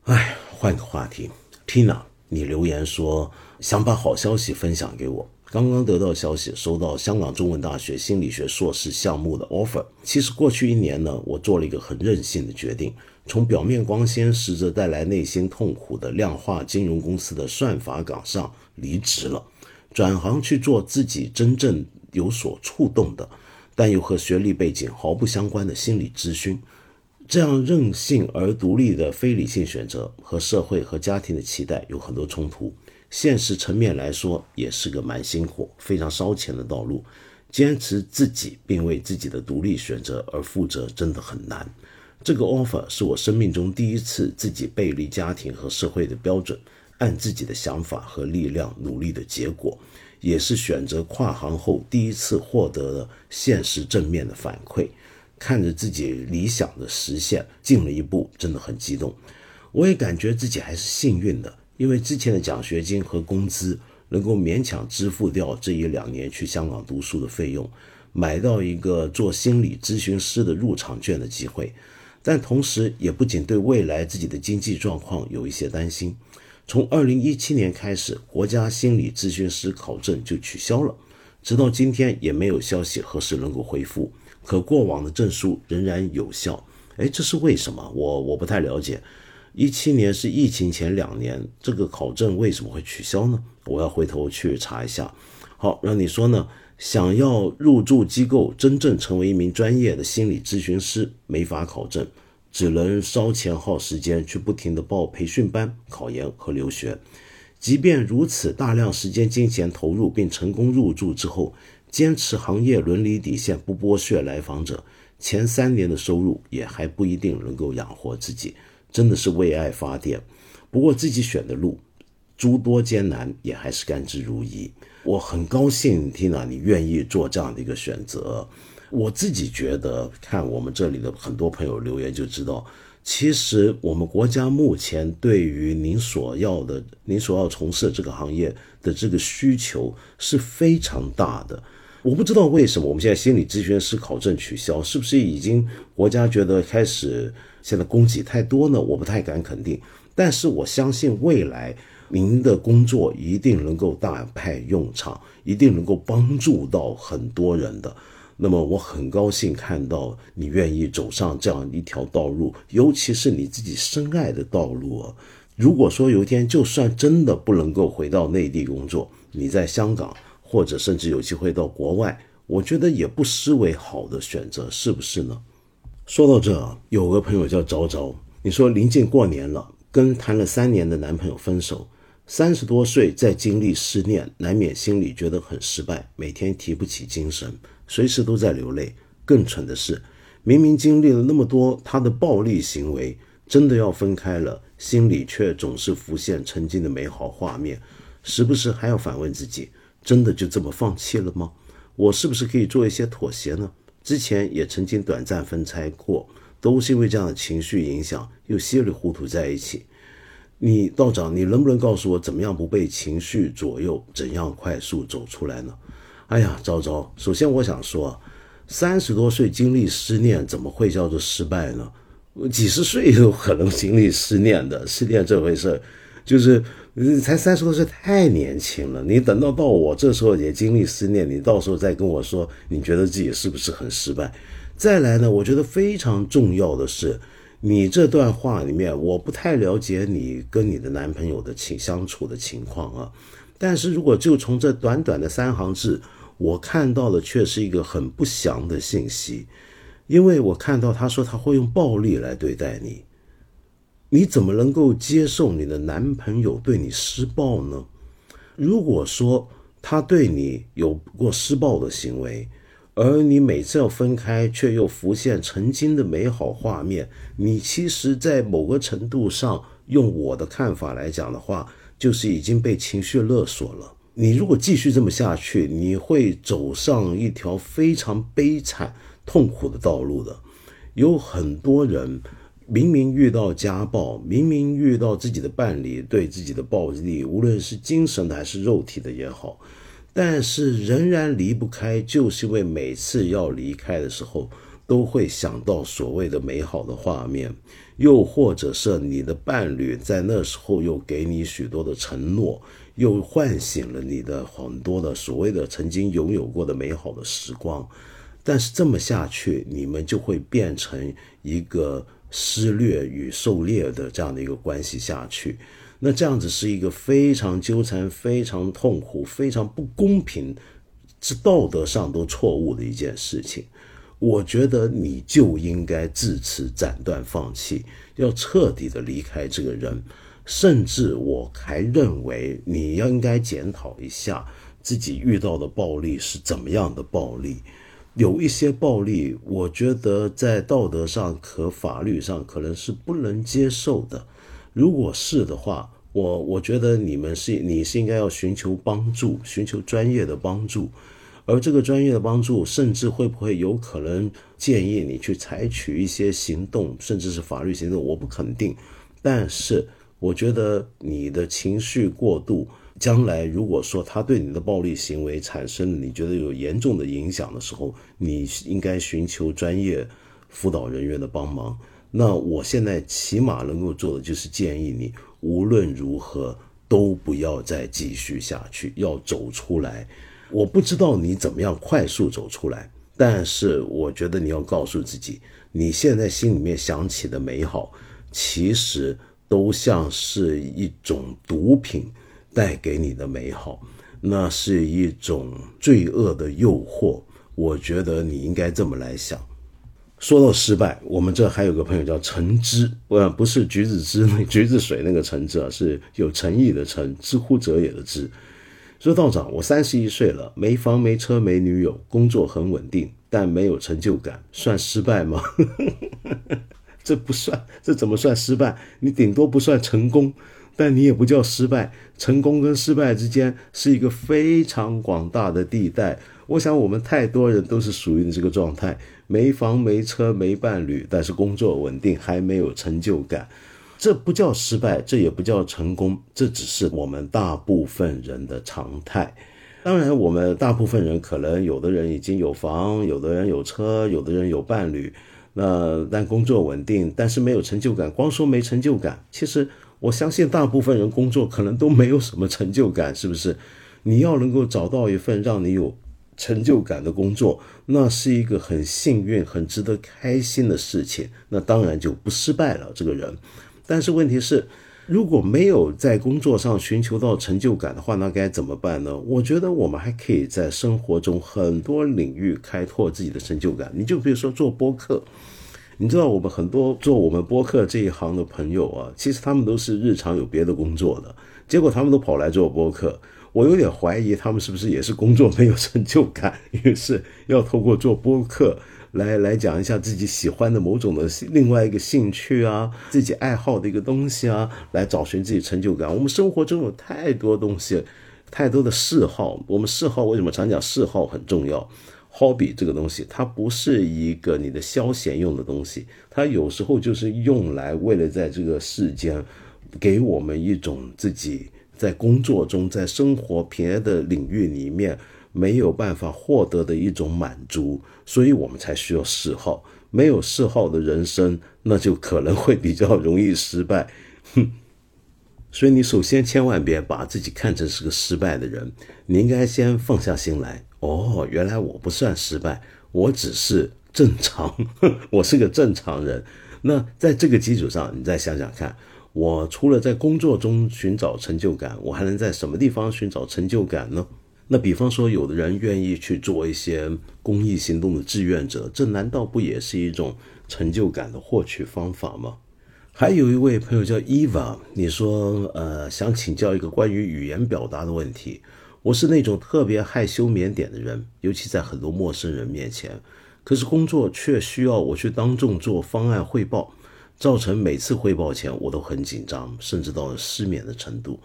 哎，换个话题，Tina，你留言说想把好消息分享给我。刚刚得到消息，收到香港中文大学心理学硕士项目的 offer。其实过去一年呢，我做了一个很任性的决定，从表面光鲜、实则带来内心痛苦的量化金融公司的算法岗上离职了，转行去做自己真正有所触动的，但又和学历背景毫不相关的心理咨询。这样任性而独立的非理性选择，和社会和家庭的期待有很多冲突。现实层面来说，也是个蛮辛苦、非常烧钱的道路。坚持自己并为自己的独立选择而负责，真的很难。这个 offer 是我生命中第一次自己背离家庭和社会的标准，按自己的想法和力量努力的结果，也是选择跨行后第一次获得了现实正面的反馈。看着自己理想的实现进了一步，真的很激动。我也感觉自己还是幸运的。因为之前的奖学金和工资能够勉强支付掉这一两年去香港读书的费用，买到一个做心理咨询师的入场券的机会，但同时也不仅对未来自己的经济状况有一些担心。从二零一七年开始，国家心理咨询师考证就取消了，直到今天也没有消息何时能够恢复。可过往的证书仍然有效，哎，这是为什么？我我不太了解。一七年是疫情前两年，这个考证为什么会取消呢？我要回头去查一下。好，让你说呢，想要入驻机构，真正成为一名专业的心理咨询师，没法考证，只能烧钱耗时间去不停的报培训班、考研和留学。即便如此，大量时间金钱投入并成功入驻之后，坚持行业伦理底线，不剥削来访者，前三年的收入也还不一定能够养活自己。真的是为爱发电，不过自己选的路诸多艰难，也还是甘之如饴。我很高兴，Tina，你愿意做这样的一个选择。我自己觉得，看我们这里的很多朋友留言就知道，其实我们国家目前对于您所要的、您所要从事这个行业的这个需求是非常大的。我不知道为什么我们现在心理咨询师考证取消，是不是已经国家觉得开始？现在供给太多呢，我不太敢肯定，但是我相信未来您的工作一定能够大派用场，一定能够帮助到很多人的。那么我很高兴看到你愿意走上这样一条道路，尤其是你自己深爱的道路。如果说有一天就算真的不能够回到内地工作，你在香港或者甚至有机会到国外，我觉得也不失为好的选择，是不是呢？说到这，有个朋友叫昭昭，你说临近过年了，跟谈了三年的男朋友分手，三十多岁再经历失恋，难免心里觉得很失败，每天提不起精神，随时都在流泪。更蠢的是，明明经历了那么多他的暴力行为，真的要分开了，心里却总是浮现曾经的美好画面，时不时还要反问自己：真的就这么放弃了吗？我是不是可以做一些妥协呢？之前也曾经短暂分拆过，都是因为这样的情绪影响，又稀里糊涂在一起。你道长，你能不能告诉我，怎么样不被情绪左右，怎样快速走出来呢？哎呀，昭昭，首先我想说，三十多岁经历失恋，怎么会叫做失败呢？几十岁都可能经历失恋的，失恋这回事就是你才三十多岁太年轻了。你等到到我这时候也经历失恋，你到时候再跟我说，你觉得自己是不是很失败？再来呢，我觉得非常重要的是，你这段话里面，我不太了解你跟你的男朋友的情相处的情况啊。但是如果就从这短短的三行字，我看到的却是一个很不祥的信息，因为我看到他说他会用暴力来对待你，你怎么能够接受你的男朋友对你施暴呢？如果说他对你有过施暴的行为，而你每次要分开却又浮现曾经的美好画面，你其实，在某个程度上，用我的看法来讲的话，就是已经被情绪勒索了。你如果继续这么下去，你会走上一条非常悲惨、痛苦的道路的。有很多人明明遇到家暴，明明遇到自己的伴侣对自己的暴力，无论是精神的还是肉体的也好，但是仍然离不开，就是因为每次要离开的时候，都会想到所谓的美好的画面，又或者是你的伴侣在那时候又给你许多的承诺。又唤醒了你的很多的所谓的曾经拥有过的美好的时光，但是这么下去，你们就会变成一个施虐与狩猎的这样的一个关系下去。那这样子是一个非常纠缠、非常痛苦、非常不公平，是道德上都错误的一件事情。我觉得你就应该自此斩断、放弃，要彻底的离开这个人。甚至我还认为你要应该检讨一下自己遇到的暴力是怎么样的暴力。有一些暴力，我觉得在道德上和法律上可能是不能接受的。如果是的话，我我觉得你们是你是应该要寻求帮助，寻求专业的帮助。而这个专业的帮助，甚至会不会有可能建议你去采取一些行动，甚至是法律行动，我不肯定。但是。我觉得你的情绪过度，将来如果说他对你的暴力行为产生了你觉得有严重的影响的时候，你应该寻求专业辅导人员的帮忙。那我现在起码能够做的就是建议你，无论如何都不要再继续下去，要走出来。我不知道你怎么样快速走出来，但是我觉得你要告诉自己，你现在心里面想起的美好，其实。都像是一种毒品带给你的美好，那是一种罪恶的诱惑。我觉得你应该这么来想。说到失败，我们这还有个朋友叫橙汁，呃，不是橘子汁，橘子水那个橙汁啊，是有诚意的诚，知乎者也的知。说道长，我三十一岁了，没房没车没女友，工作很稳定，但没有成就感，算失败吗？这不算，这怎么算失败？你顶多不算成功，但你也不叫失败。成功跟失败之间是一个非常广大的地带。我想我们太多人都是属于这个状态：没房没车没伴侣，但是工作稳定，还没有成就感。这不叫失败，这也不叫成功，这只是我们大部分人的常态。当然，我们大部分人可能有的人已经有房，有的人有车，有的人有伴侣。那但工作稳定，但是没有成就感。光说没成就感，其实我相信大部分人工作可能都没有什么成就感，是不是？你要能够找到一份让你有成就感的工作，那是一个很幸运、很值得开心的事情。那当然就不失败了，这个人。但是问题是。如果没有在工作上寻求到成就感的话，那该怎么办呢？我觉得我们还可以在生活中很多领域开拓自己的成就感。你就比如说做播客，你知道我们很多做我们播客这一行的朋友啊，其实他们都是日常有别的工作的，结果他们都跑来做播客，我有点怀疑他们是不是也是工作没有成就感，于是要透过做播客。来来讲一下自己喜欢的某种的另外一个兴趣啊，自己爱好的一个东西啊，来找寻自己成就感。我们生活中有太多东西，太多的嗜好。我们嗜好为什么常讲嗜好很重要？hobby 这个东西，它不是一个你的消闲用的东西，它有时候就是用来为了在这个世间，给我们一种自己在工作中、在生活别的领域里面。没有办法获得的一种满足，所以我们才需要嗜好。没有嗜好的人生，那就可能会比较容易失败。哼，所以你首先千万别把自己看成是个失败的人，你应该先放下心来。哦，原来我不算失败，我只是正常，我是个正常人。那在这个基础上，你再想想看，我除了在工作中寻找成就感，我还能在什么地方寻找成就感呢？那比方说，有的人愿意去做一些公益行动的志愿者，这难道不也是一种成就感的获取方法吗？还有一位朋友叫 Eva，你说，呃，想请教一个关于语言表达的问题。我是那种特别害羞腼腆的人，尤其在很多陌生人面前。可是工作却需要我去当众做方案汇报，造成每次汇报前我都很紧张，甚至到了失眠的程度。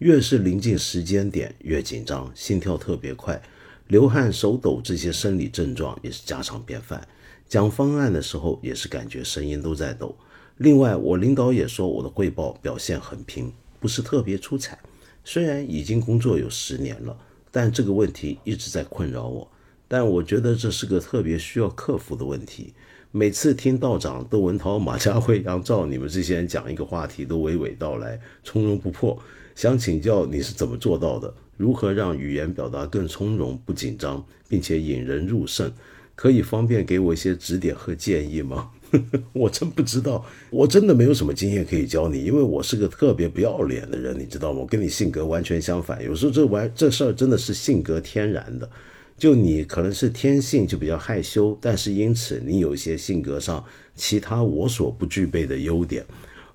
越是临近时间点，越紧张，心跳特别快，流汗、手抖，这些生理症状也是家常便饭。讲方案的时候，也是感觉声音都在抖。另外，我领导也说我的汇报表现很平，不是特别出彩。虽然已经工作有十年了，但这个问题一直在困扰我。但我觉得这是个特别需要克服的问题。每次听道长窦文涛、马家辉、杨照你们这些人讲一个话题，都娓娓道来，从容不迫。想请教你是怎么做到的？如何让语言表达更从容、不紧张，并且引人入胜？可以方便给我一些指点和建议吗？我真不知道，我真的没有什么经验可以教你，因为我是个特别不要脸的人，你知道吗？跟你性格完全相反。有时候这玩这事儿真的是性格天然的，就你可能是天性就比较害羞，但是因此你有一些性格上其他我所不具备的优点。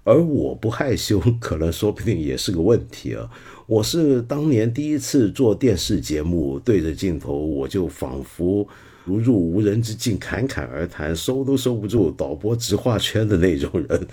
而我不害羞，可能说不定也是个问题啊。我是当年第一次做电视节目，对着镜头，我就仿佛如入无人之境，侃侃而谈，收都收不住，导播直画圈的那种人。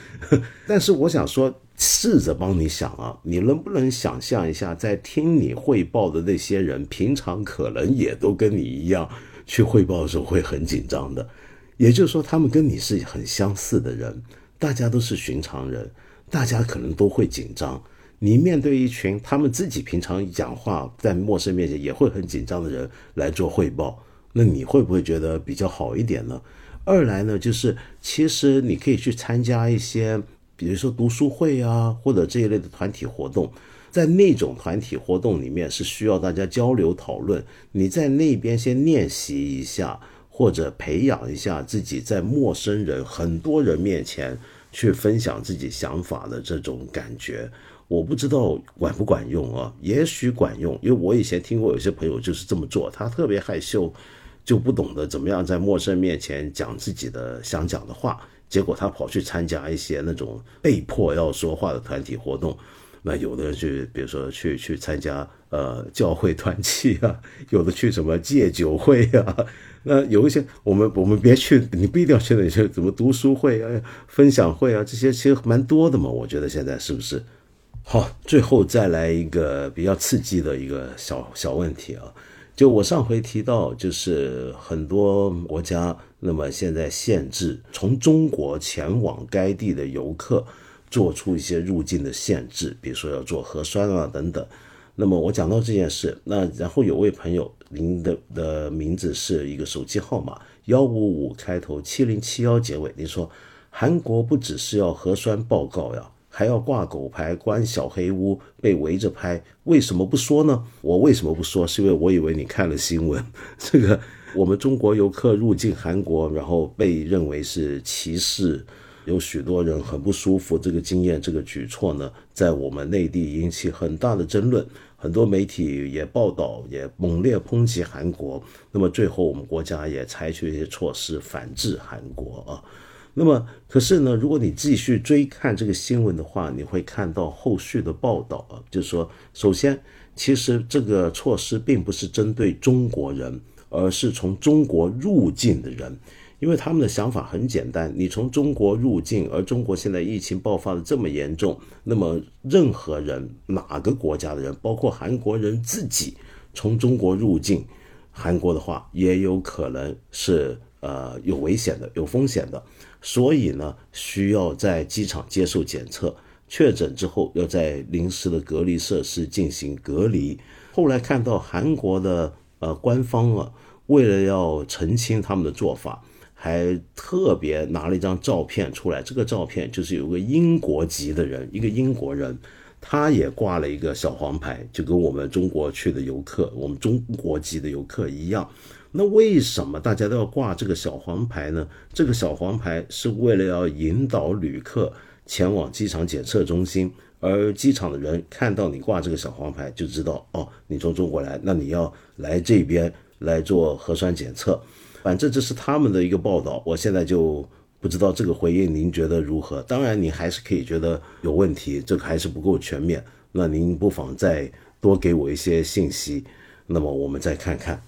但是我想说，试着帮你想啊，你能不能想象一下，在听你汇报的那些人，平常可能也都跟你一样，去汇报的时候会很紧张的。也就是说，他们跟你是很相似的人。大家都是寻常人，大家可能都会紧张。你面对一群他们自己平常讲话在陌生面前也会很紧张的人来做汇报，那你会不会觉得比较好一点呢？二来呢，就是其实你可以去参加一些，比如说读书会啊，或者这一类的团体活动，在那种团体活动里面是需要大家交流讨论，你在那边先练习一下。或者培养一下自己在陌生人、很多人面前去分享自己想法的这种感觉，我不知道管不管用啊？也许管用，因为我以前听过有些朋友就是这么做，他特别害羞，就不懂得怎么样在陌生面前讲自己的想讲的话，结果他跑去参加一些那种被迫要说话的团体活动。那有的人去，比如说去去参加呃教会团契啊，有的去什么戒酒会啊，那有一些我们我们别去，你不一定要去那些什么读书会啊、分享会啊，这些其实蛮多的嘛。我觉得现在是不是？好，最后再来一个比较刺激的一个小小问题啊，就我上回提到，就是很多国家那么现在限制从中国前往该地的游客。做出一些入境的限制，比如说要做核酸啊等等。那么我讲到这件事，那然后有位朋友，您的的名字是一个手机号码幺五五开头七零七幺结尾。您说韩国不只是要核酸报告呀，还要挂狗牌、关小黑屋、被围着拍，为什么不说呢？我为什么不说？是因为我以为你看了新闻，这个我们中国游客入境韩国，然后被认为是歧视。有许多人很不舒服，这个经验、这个举措呢，在我们内地引起很大的争论，很多媒体也报道，也猛烈抨击韩国。那么最后，我们国家也采取一些措施反制韩国啊。那么，可是呢，如果你继续追看这个新闻的话，你会看到后续的报道啊，就是说，首先，其实这个措施并不是针对中国人，而是从中国入境的人。因为他们的想法很简单，你从中国入境，而中国现在疫情爆发的这么严重，那么任何人哪个国家的人，包括韩国人自己，从中国入境韩国的话，也有可能是呃有危险的、有风险的，所以呢，需要在机场接受检测，确诊之后要在临时的隔离设施进行隔离。后来看到韩国的。呃，官方啊，为了要澄清他们的做法，还特别拿了一张照片出来。这个照片就是有个英国籍的人，一个英国人，他也挂了一个小黄牌，就跟我们中国去的游客，我们中国籍的游客一样。那为什么大家都要挂这个小黄牌呢？这个小黄牌是为了要引导旅客前往机场检测中心，而机场的人看到你挂这个小黄牌，就知道哦，你从中国来，那你要来这边来做核酸检测。反正这是他们的一个报道，我现在就不知道这个回应您觉得如何？当然，你还是可以觉得有问题，这个还是不够全面。那您不妨再多给我一些信息，那么我们再看看。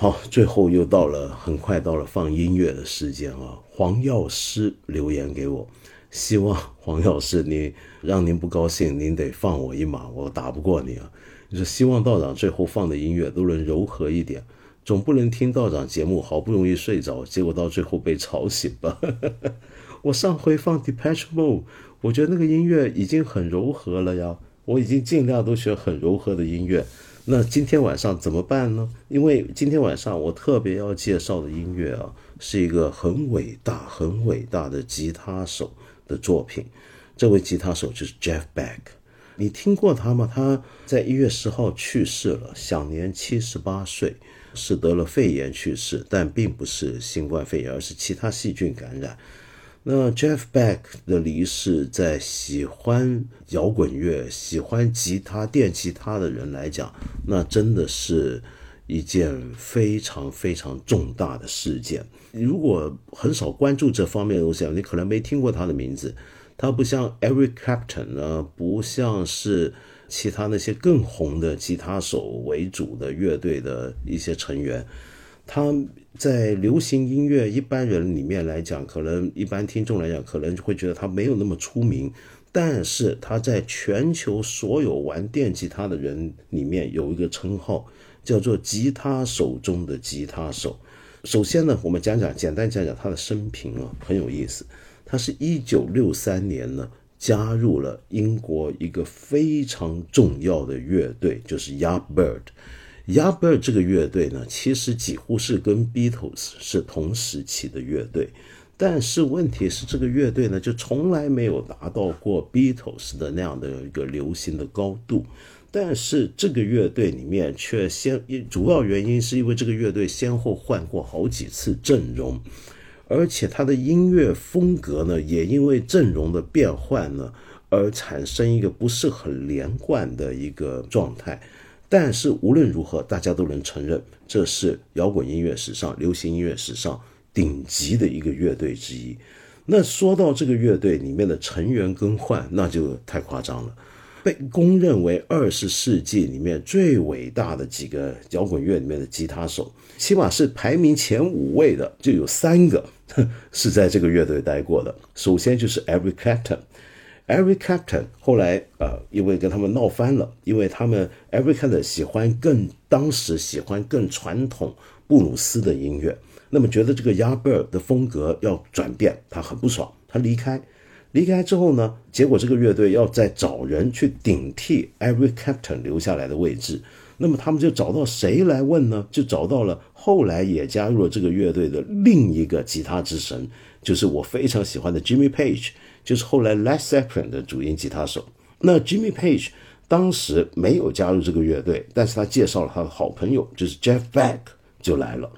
好，最后又到了，很快到了放音乐的时间啊！黄药师留言给我，希望黄药师你让您不高兴，您得放我一马，我打不过你啊！你说希望道长最后放的音乐都能柔和一点，总不能听道长节目好不容易睡着，结果到最后被吵醒吧？我上回放 Depeche Mode，我觉得那个音乐已经很柔和了呀，我已经尽量都选很柔和的音乐。那今天晚上怎么办呢？因为今天晚上我特别要介绍的音乐啊，是一个很伟大、很伟大的吉他手的作品。这位吉他手就是 Jeff Beck，你听过他吗？他在一月十号去世了，享年七十八岁，是得了肺炎去世，但并不是新冠肺炎，而是其他细菌感染。那 Jeff Beck 的离世，在喜欢摇滚乐、喜欢吉他、电吉他的人来讲，那真的是一件非常非常重大的事件。如果很少关注这方面的东西，你可能没听过他的名字。他不像 Eric Clapton 呢，不像是其他那些更红的吉他手为主的乐队的一些成员。他在流行音乐一般人里面来讲，可能一般听众来讲，可能会觉得他没有那么出名。但是他在全球所有玩电吉他的人里面有一个称号，叫做“吉他手中的吉他手”。首先呢，我们讲讲，简单讲讲他的生平啊，很有意思。他是一九六三年呢，加入了英国一个非常重要的乐队，就是 Yardbird。Yardbird 这个乐队呢，其实几乎是跟 Beatles 是同时期的乐队，但是问题是这个乐队呢，就从来没有达到过 Beatles 的那样的一个流行的高度。但是这个乐队里面却先，主要原因是因为这个乐队先后换过好几次阵容，而且它的音乐风格呢，也因为阵容的变换呢，而产生一个不是很连贯的一个状态。但是无论如何，大家都能承认，这是摇滚音乐史上、流行音乐史上顶级的一个乐队之一。那说到这个乐队里面的成员更换，那就太夸张了。被公认为二十世纪里面最伟大的几个摇滚乐里面的吉他手，起码是排名前五位的，就有三个 是在这个乐队待过的。首先就是 Eric Clapton。Every Captain 后来呃，因为跟他们闹翻了，因为他们 Eric Clapton 喜欢更当时喜欢更传统布鲁斯的音乐，那么觉得这个 y a r b i r d 的风格要转变，他很不爽，他离开。离开之后呢，结果这个乐队要再找人去顶替 Every Captain 留下来的位置，那么他们就找到谁来问呢？就找到了后来也加入了这个乐队的另一个吉他之神，就是我非常喜欢的 Jimmy Page。就是后来 Led Zeppelin 的主音吉他手，那 Jimmy Page 当时没有加入这个乐队，但是他介绍了他的好朋友，就是 Jeff Beck 就来了。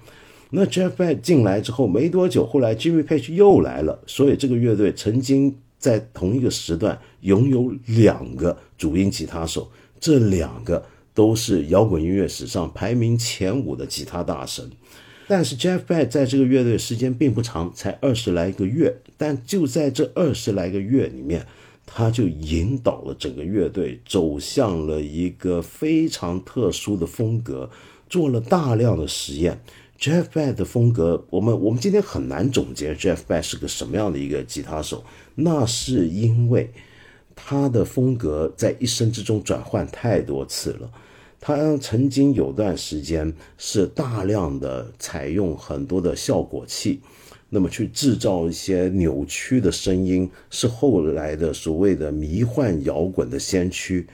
那 Jeff Beck 进来之后没多久，后来 Jimmy Page 又来了，所以这个乐队曾经在同一个时段拥有两个主音吉他手，这两个都是摇滚音乐史上排名前五的吉他大神。但是 Jeff Beck 在这个乐队时间并不长，才二十来个月。但就在这二十来个月里面，他就引导了整个乐队走向了一个非常特殊的风格，做了大量的实验。Jeff Beck 的风格，我们我们今天很难总结 Jeff Beck 是个什么样的一个吉他手。那是因为他的风格在一生之中转换太多次了。他曾经有段时间是大量的采用很多的效果器，那么去制造一些扭曲的声音，是后来的所谓的迷幻摇滚的先驱。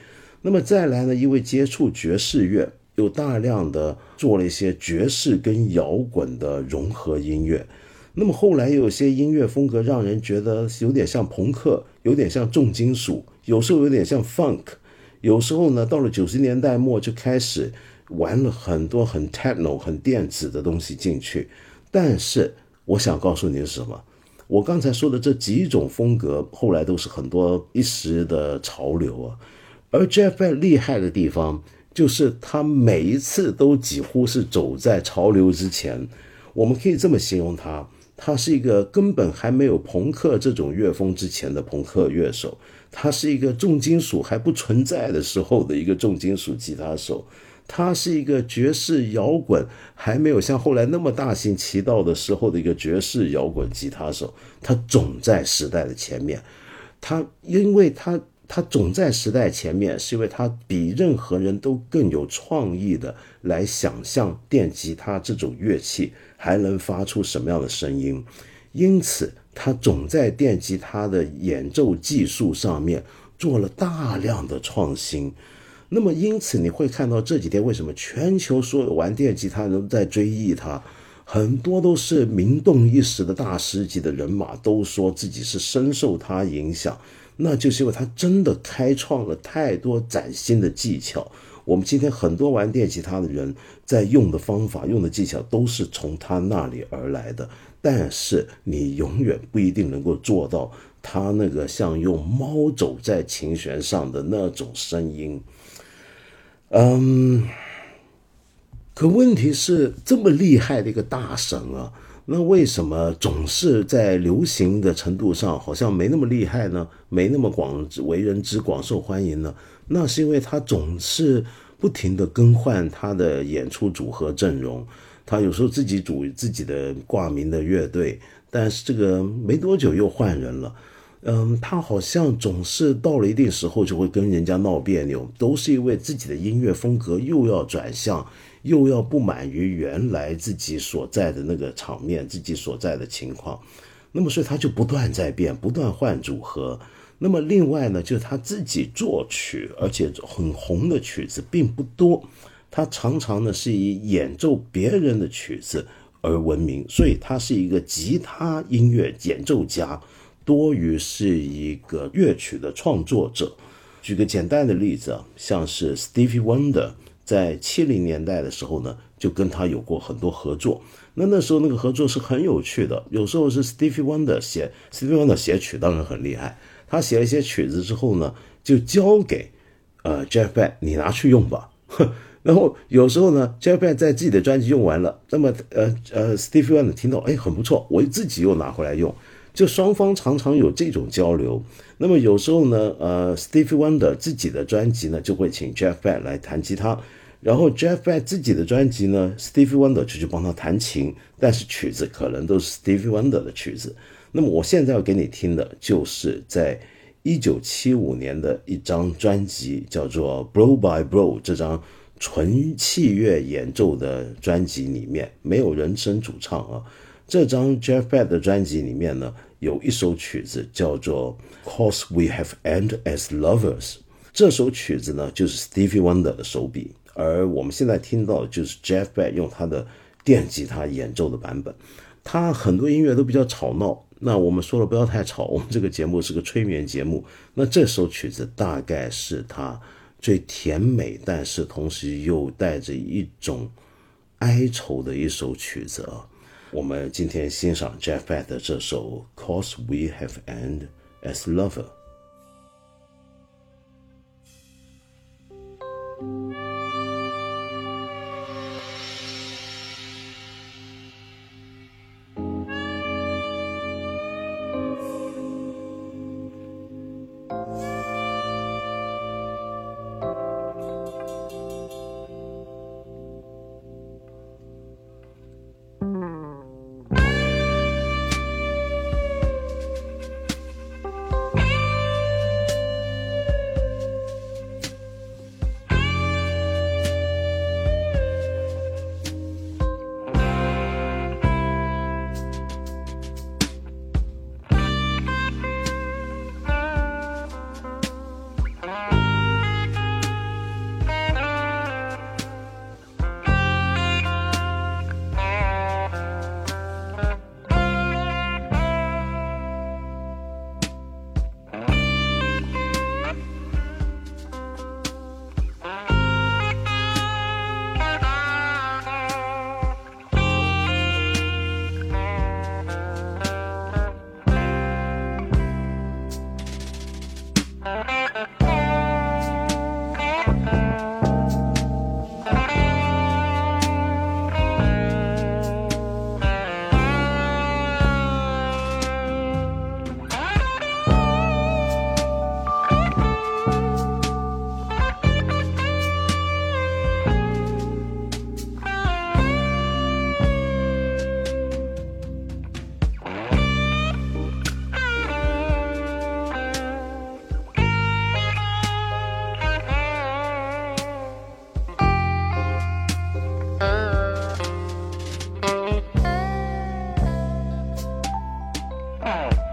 那么再来呢，因为接触爵士乐，有大量的做了一些爵士跟摇滚的融合音乐。那么后来有些音乐风格让人觉得有点像朋克，有点像重金属，有时候有点像 funk，有时候呢，到了九十年代末就开始玩了很多很 techno、很电子的东西进去。但是我想告诉你是什么？我刚才说的这几种风格，后来都是很多一时的潮流啊。而 Jeff Beck 厉害的地方，就是他每一次都几乎是走在潮流之前。我们可以这么形容他。他是一个根本还没有朋克这种乐风之前的朋克乐手，他是一个重金属还不存在的时候的一个重金属吉他手，他是一个爵士摇滚还没有像后来那么大行其道的时候的一个爵士摇滚吉他手，他总在时代的前面，他因为他。他总在时代前面，是因为他比任何人都更有创意的来想象电吉他这种乐器还能发出什么样的声音，因此他总在电吉他的演奏技术上面做了大量的创新。那么，因此你会看到这几天为什么全球所有玩电吉他人都在追忆他，很多都是名动一时的大师级的人马，都说自己是深受他影响。那就是因为他真的开创了太多崭新的技巧。我们今天很多玩电吉他的人在用的方法、用的技巧都是从他那里而来的。但是你永远不一定能够做到他那个像用猫走在琴弦上的那种声音。嗯，可问题是这么厉害的一个大神啊。那为什么总是在流行的程度上好像没那么厉害呢？没那么广为人知、广受欢迎呢？那是因为他总是不停的更换他的演出组合阵容，他有时候自己组自己的挂名的乐队，但是这个没多久又换人了。嗯，他好像总是到了一定时候就会跟人家闹别扭，都是因为自己的音乐风格又要转向。又要不满于原来自己所在的那个场面，自己所在的情况，那么所以他就不断在变，不断换组合。那么另外呢，就是他自己作曲，而且很红的曲子并不多。他常常呢是以演奏别人的曲子而闻名，所以他是一个吉他音乐演奏家，多于是一个乐曲的创作者。举个简单的例子啊，像是 Stevie Wonder。在七零年代的时候呢，就跟他有过很多合作。那那时候那个合作是很有趣的，有时候是 Stevie Wonder 写，Stevie Wonder 写曲当然很厉害。他写了一些曲子之后呢，就交给呃 Jeff Beck，你拿去用吧。然后有时候呢，Jeff Beck 在自己的专辑用完了，那么呃呃 Stevie Wonder 听到哎很不错，我自己又拿回来用。就双方常常有这种交流。那么有时候呢，呃，Stevie Wonder 自己的专辑呢，就会请 Jeff Beck 来弹吉他，然后 Jeff Beck 自己的专辑呢，Stevie Wonder 就去帮他弹琴，但是曲子可能都是 Stevie Wonder 的曲子。那么我现在要给你听的就是在一九七五年的一张专辑，叫做《Blow by Blow》这张纯器乐演奏的专辑里面，没有人声主唱啊。这张 Jeff Beck 的专辑里面呢。有一首曲子叫做《Cause We Have End as Lovers》，这首曲子呢就是 Stevie Wonder 的手笔，而我们现在听到的就是 Jeff Beck 用他的电吉他演奏的版本。他很多音乐都比较吵闹，那我们说了不要太吵，我们这个节目是个催眠节目。那这首曲子大概是他最甜美，但是同时又带着一种哀愁的一首曲子啊。我们今天欣赏 Jeff Beck 的这首《Cause We Have End as Lover》。 Oh.